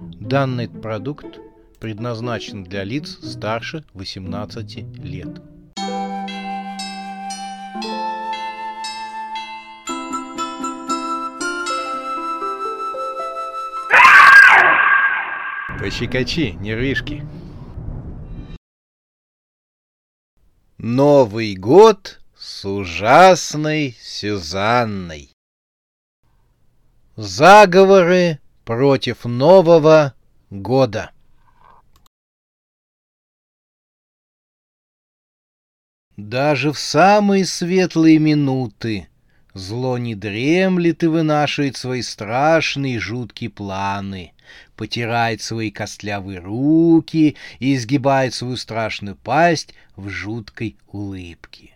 Данный продукт предназначен для лиц старше 18 лет. Пощекочи, нервишки. Новый год с ужасной Сюзанной. Заговоры против Нового года. Даже в самые светлые минуты зло не дремлет и вынашивает свои страшные жуткие планы, потирает свои костлявые руки и изгибает свою страшную пасть в жуткой улыбке.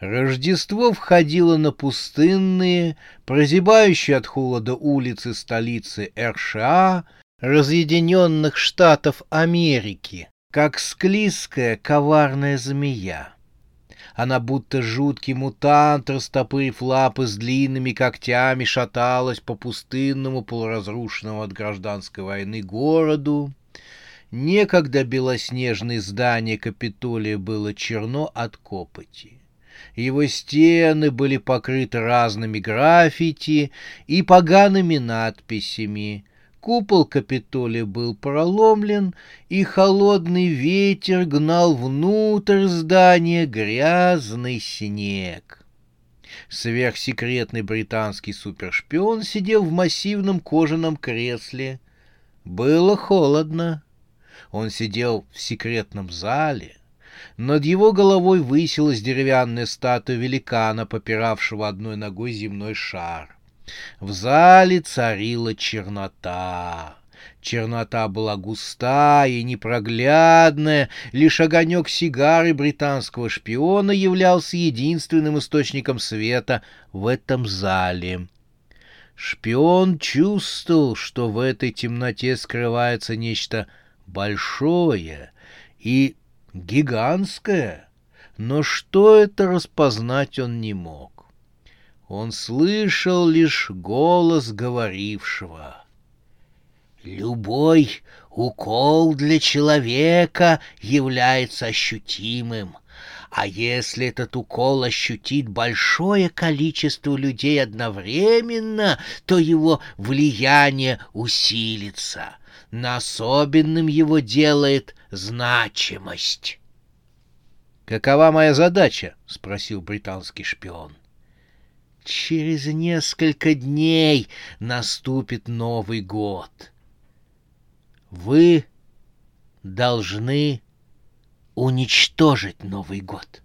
Рождество входило на пустынные, прозябающие от холода улицы столицы РША, разъединенных штатов Америки, как склизкая коварная змея. Она будто жуткий мутант, растопырив лапы с длинными когтями, шаталась по пустынному, полуразрушенному от гражданской войны городу. Некогда белоснежное здание Капитолия было черно от копоти. Его стены были покрыты разными граффити и погаными надписями. Купол Капитолия был проломлен, и холодный ветер гнал внутрь здания грязный снег. Сверхсекретный британский супершпион сидел в массивном кожаном кресле. Было холодно. Он сидел в секретном зале, над его головой высилась деревянная статуя великана, попиравшего одной ногой земной шар. В зале царила чернота. Чернота была густая и непроглядная, лишь огонек сигары британского шпиона являлся единственным источником света в этом зале. Шпион чувствовал, что в этой темноте скрывается нечто большое и гигантское, но что это распознать он не мог. Он слышал лишь голос говорившего. «Любой укол для человека является ощутимым, а если этот укол ощутит большое количество людей одновременно, то его влияние усилится, но особенным его делает значимость. «Какова моя задача?» — спросил британский шпион. «Через несколько дней наступит Новый год. Вы должны уничтожить Новый год».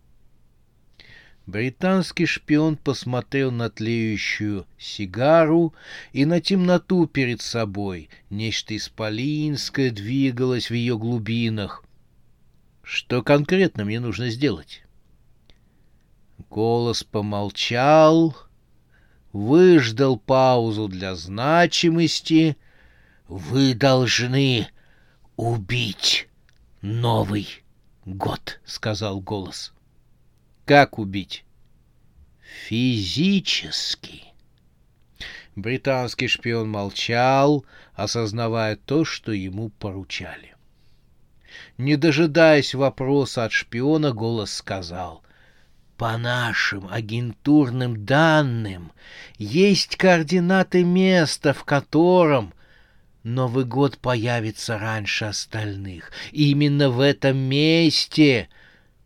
Британский шпион посмотрел на тлеющую сигару и на темноту перед собой. Нечто исполинское двигалось в ее глубинах. Что конкретно мне нужно сделать? Голос помолчал, выждал паузу для значимости. «Вы должны убить Новый год», — сказал голос. Как убить? Физически. Британский шпион молчал, осознавая то, что ему поручали. Не дожидаясь вопроса от шпиона, голос сказал — по нашим агентурным данным, есть координаты места, в котором Новый год появится раньше остальных. именно в этом месте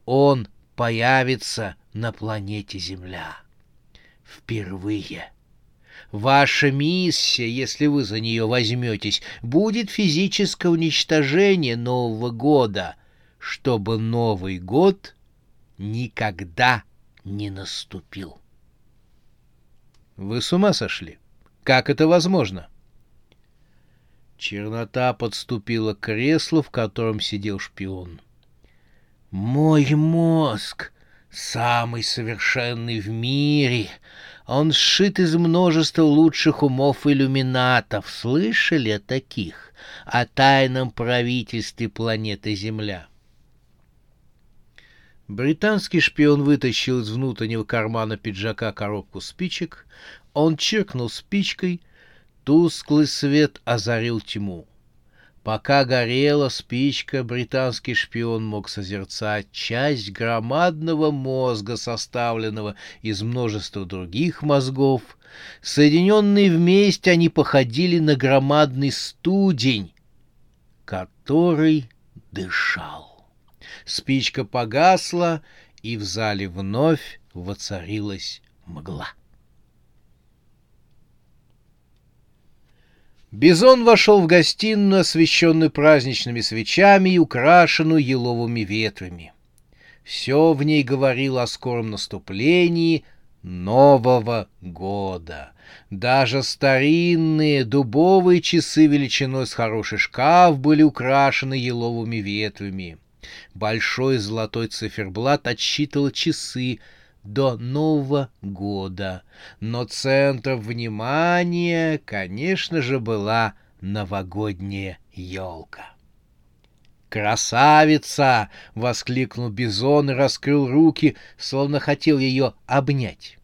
он появится на планете Земля. Впервые. Ваша миссия, если вы за нее возьметесь, будет физическое уничтожение Нового года, чтобы Новый год никогда не наступил. Вы с ума сошли? Как это возможно? Чернота подступила к креслу, в котором сидел шпион. — мой мозг самый совершенный в мире. Он сшит из множества лучших умов иллюминатов. Слышали о таких? О тайном правительстве планеты Земля. Британский шпион вытащил из внутреннего кармана пиджака коробку спичек. Он чиркнул спичкой. Тусклый свет озарил тьму. Пока горела спичка, британский шпион мог созерцать часть громадного мозга, составленного из множества других мозгов. Соединенные вместе они походили на громадный студень, который дышал. Спичка погасла, и в зале вновь воцарилась мгла. Бизон вошел в гостиную, освещенную праздничными свечами и украшенную еловыми ветвями. Все в ней говорило о скором наступлении Нового года. Даже старинные дубовые часы величиной с хороший шкаф были украшены еловыми ветвями. Большой золотой циферблат отсчитывал часы — до Нового года. Но центром внимания, конечно же, была новогодняя елка. «Красавица!» — воскликнул Бизон и раскрыл руки, словно хотел ее обнять.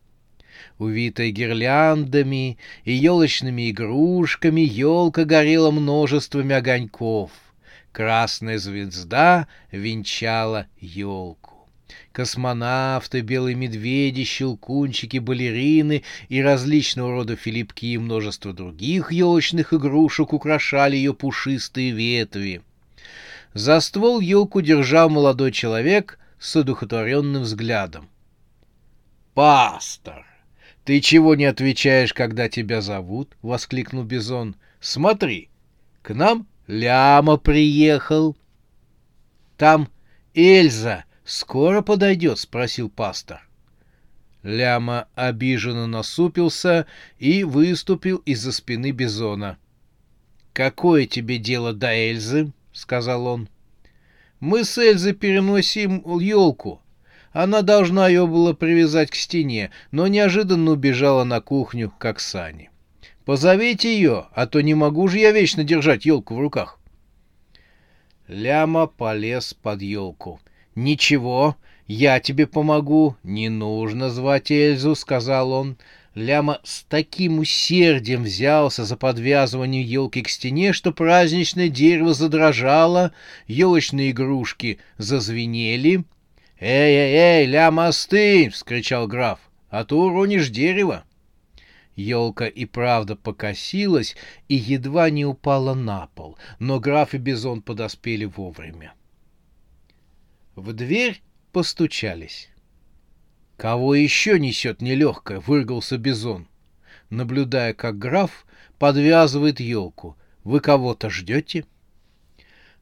Увитая гирляндами и елочными игрушками, елка горела множествами огоньков. Красная звезда венчала елку космонавты, белые медведи, щелкунчики, балерины и различного рода филипки и множество других елочных игрушек украшали ее пушистые ветви. За ствол елку держал молодой человек с одухотворенным взглядом. «Пастор, ты чего не отвечаешь, когда тебя зовут?» — воскликнул Бизон. «Смотри, к нам Ляма приехал. Там Эльза скоро подойдет?» — спросил пастор. Ляма обиженно насупился и выступил из-за спины Бизона. «Какое тебе дело до Эльзы?» — сказал он. «Мы с Эльзой переносим елку. Она должна ее была привязать к стене, но неожиданно убежала на кухню, как сани. Позовите ее, а то не могу же я вечно держать елку в руках». Ляма полез под елку — «Ничего, я тебе помогу, не нужно звать Эльзу», — сказал он. Ляма с таким усердием взялся за подвязывание елки к стене, что праздничное дерево задрожало, елочные игрушки зазвенели. «Эй-эй-эй, Ляма, остынь!» — вскричал граф. «А то уронишь дерево!» Елка и правда покосилась и едва не упала на пол, но граф и Бизон подоспели вовремя. В дверь постучались. «Кого еще несет нелегкая?» — выругался Бизон, наблюдая, как граф подвязывает елку. «Вы кого-то ждете?»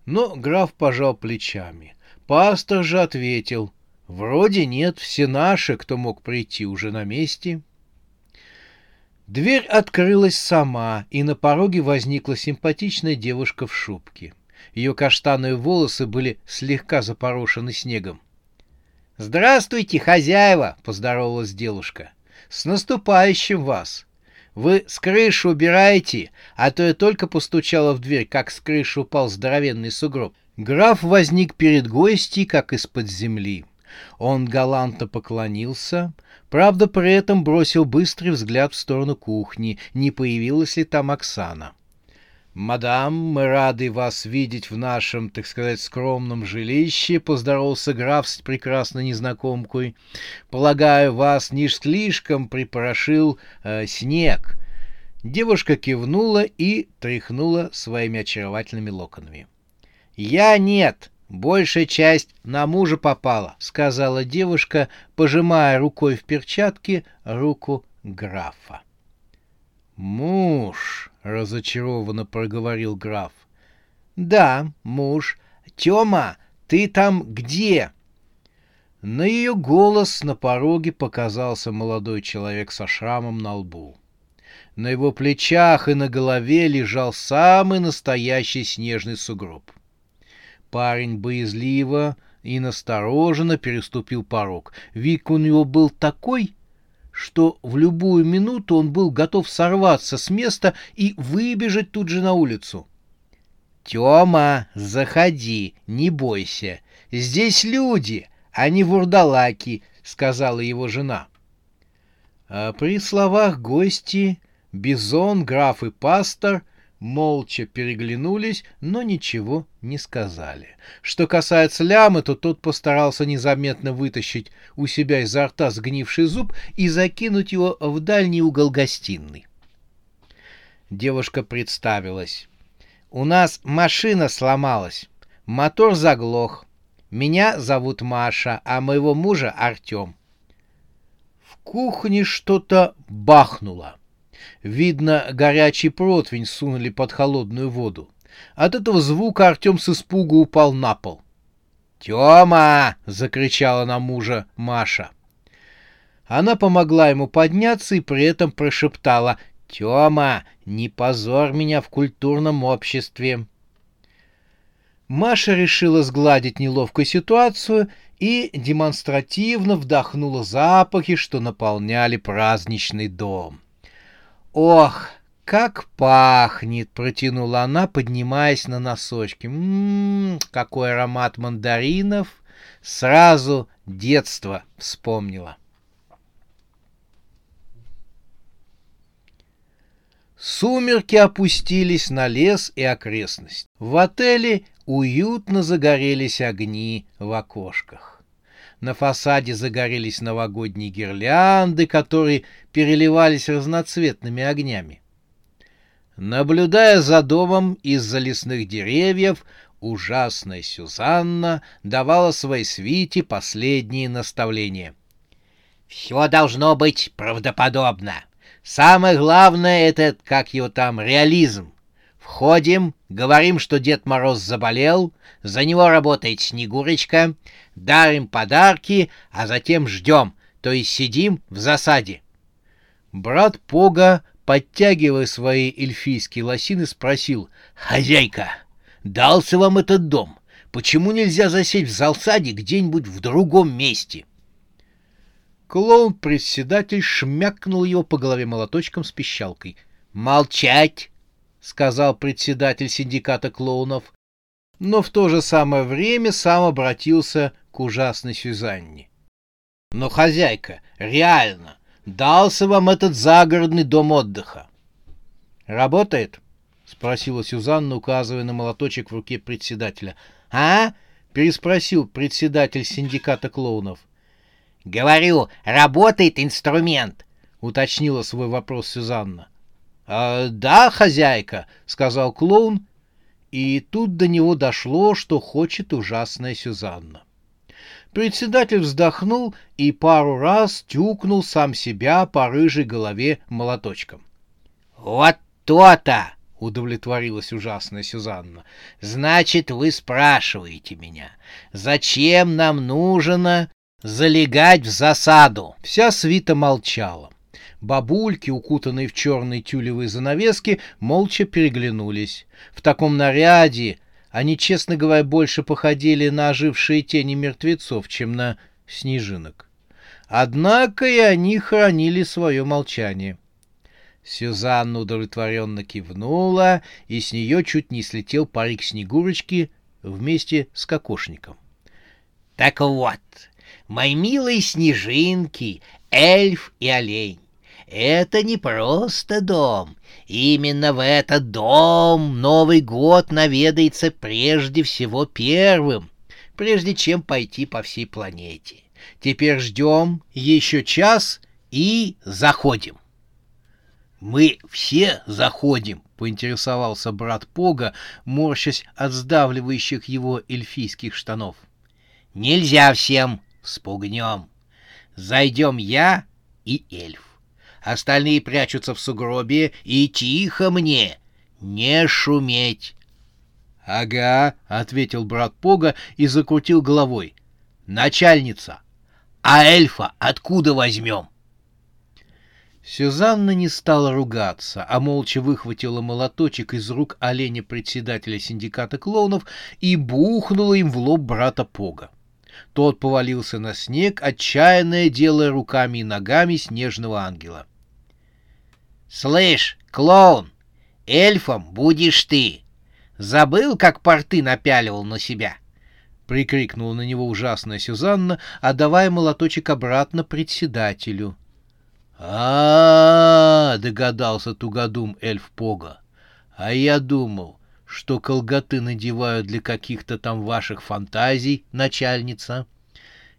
Но граф пожал плечами. Пастор же ответил. «Вроде нет, все наши, кто мог прийти, уже на месте». Дверь открылась сама, и на пороге возникла симпатичная девушка в шубке. Ее каштановые волосы были слегка запорошены снегом. «Здравствуйте, хозяева!» — поздоровалась девушка. «С наступающим вас! Вы с крыши убираете, а то я только постучала в дверь, как с крыши упал здоровенный сугроб». Граф возник перед гостьей, как из-под земли. Он галантно поклонился, правда, при этом бросил быстрый взгляд в сторону кухни, не появилась ли там Оксана. «Мадам, мы рады вас видеть в нашем, так сказать, скромном жилище», — поздоровался граф с прекрасной незнакомкой. «Полагаю, вас не слишком припорошил э, снег». Девушка кивнула и тряхнула своими очаровательными локонами. «Я нет, большая часть на мужа попала», — сказала девушка, пожимая рукой в перчатке руку графа. «Муж», — разочарованно проговорил граф. «Да, муж. Тёма, ты там где?» На ее голос на пороге показался молодой человек со шрамом на лбу. На его плечах и на голове лежал самый настоящий снежный сугроб. Парень боязливо и настороженно переступил порог. Вик у него был такой, что в любую минуту он был готов сорваться с места и выбежать тут же на улицу. «Тёма, заходи, не бойся. Здесь люди, а не вурдалаки», — сказала его жена. А при словах гости Бизон, граф и пастор молча переглянулись, но ничего не сказали. Что касается лямы, то тот постарался незаметно вытащить у себя изо рта сгнивший зуб и закинуть его в дальний угол гостиной. Девушка представилась. «У нас машина сломалась, мотор заглох. Меня зовут Маша, а моего мужа Артем». В кухне что-то бахнуло. Видно, горячий противень сунули под холодную воду. От этого звука Артем с испугу упал на пол. «Тёма!» — закричала на мужа Маша. Она помогла ему подняться и при этом прошептала «Тёма, не позор меня в культурном обществе!» Маша решила сгладить неловкую ситуацию и демонстративно вдохнула запахи, что наполняли праздничный дом. «Ох, как пахнет!» — протянула она, поднимаясь на носочки. «Ммм, какой аромат мандаринов!» Сразу детство вспомнила. Сумерки опустились на лес и окрестность. В отеле уютно загорелись огни в окошках. На фасаде загорелись новогодние гирлянды, которые переливались разноцветными огнями. Наблюдая за домом из-за лесных деревьев, ужасная Сюзанна давала своей свите последние наставления. «Все должно быть правдоподобно. Самое главное — это, как его там, реализм. Входим, говорим, что Дед Мороз заболел, за него работает Снегурочка, дарим подарки, а затем ждем, то есть сидим в засаде. Брат Пога, подтягивая свои эльфийские лосины, спросил, «Хозяйка, дался вам этот дом? Почему нельзя засесть в засаде где-нибудь в другом месте?» Клоун-председатель шмякнул его по голове молоточком с пищалкой. «Молчать!» — сказал председатель синдиката клоунов, но в то же самое время сам обратился к ужасной Сюзанне. «Но, хозяйка, реально, дался вам этот загородный дом отдыха?» «Работает?» — спросила Сюзанна, указывая на молоточек в руке председателя. «А?» — переспросил председатель синдиката клоунов. «Говорю, работает инструмент», — уточнила свой вопрос Сюзанна. «А, «Да, хозяйка», — сказал клоун, и тут до него дошло, что хочет ужасная Сюзанна. Председатель вздохнул и пару раз тюкнул сам себя по рыжей голове молоточком. «Вот то-то!» — удовлетворилась ужасная Сюзанна. «Значит, вы спрашиваете меня, зачем нам нужно залегать в засаду?» Вся свита молчала. Бабульки, укутанные в черные тюлевые занавески, молча переглянулись. В таком наряде они, честно говоря, больше походили на ожившие тени мертвецов, чем на снежинок. Однако и они хранили свое молчание. Сюзанна удовлетворенно кивнула, и с нее чуть не слетел парик Снегурочки вместе с кокошником. — Так вот, мои милые снежинки, эльф и олень, это не просто дом. Именно в этот дом Новый год наведается прежде всего первым, прежде чем пойти по всей планете. Теперь ждем еще час и заходим. Мы все заходим, поинтересовался брат Пога, морщась от сдавливающих его эльфийских штанов. Нельзя всем, спугнем. Зайдем я и эльф остальные прячутся в сугробе, и тихо мне, не шуметь. — Ага, — ответил брат Пога и закрутил головой. — Начальница, а эльфа откуда возьмем? Сюзанна не стала ругаться, а молча выхватила молоточек из рук оленя-председателя синдиката клоунов и бухнула им в лоб брата Пога. Тот повалился на снег, отчаянно делая руками и ногами снежного ангела. «Слышь, клоун, эльфом будешь ты. Забыл, как порты напяливал на себя?» Прикрикнула на него ужасная Сюзанна, отдавая молоточек обратно председателю. а, догадался тугодум эльф Пога. «А я думал, что колготы надевают для каких-то там ваших фантазий, начальница».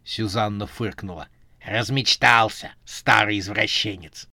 Сюзанна фыркнула. «Размечтался, старый извращенец».